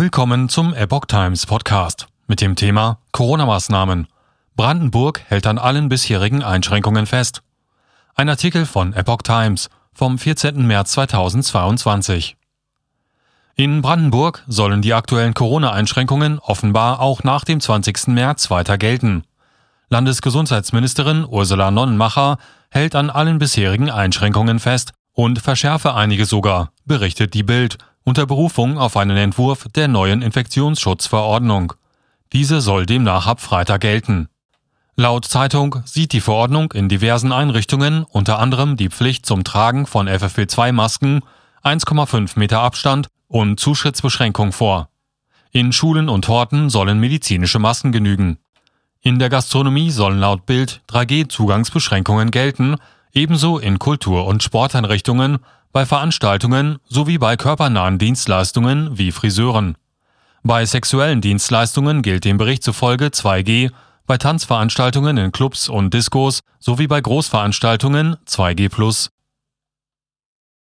Willkommen zum Epoch Times Podcast mit dem Thema Corona-Maßnahmen. Brandenburg hält an allen bisherigen Einschränkungen fest. Ein Artikel von Epoch Times vom 14. März 2022. In Brandenburg sollen die aktuellen Corona-Einschränkungen offenbar auch nach dem 20. März weiter gelten. Landesgesundheitsministerin Ursula Nonnenmacher hält an allen bisherigen Einschränkungen fest und verschärfe einige sogar, berichtet die Bild unter Berufung auf einen Entwurf der neuen Infektionsschutzverordnung. Diese soll demnach ab Freitag gelten. Laut Zeitung sieht die Verordnung in diversen Einrichtungen unter anderem die Pflicht zum Tragen von FFP2-Masken, 1,5 Meter Abstand und Zutrittsbeschränkung vor. In Schulen und Horten sollen medizinische Masken genügen. In der Gastronomie sollen laut Bild 3G-Zugangsbeschränkungen gelten, ebenso in Kultur- und Sporteinrichtungen, bei Veranstaltungen sowie bei körpernahen Dienstleistungen wie Friseuren. Bei sexuellen Dienstleistungen gilt dem Bericht zufolge 2G, bei Tanzveranstaltungen in Clubs und Diskos sowie bei Großveranstaltungen 2G+.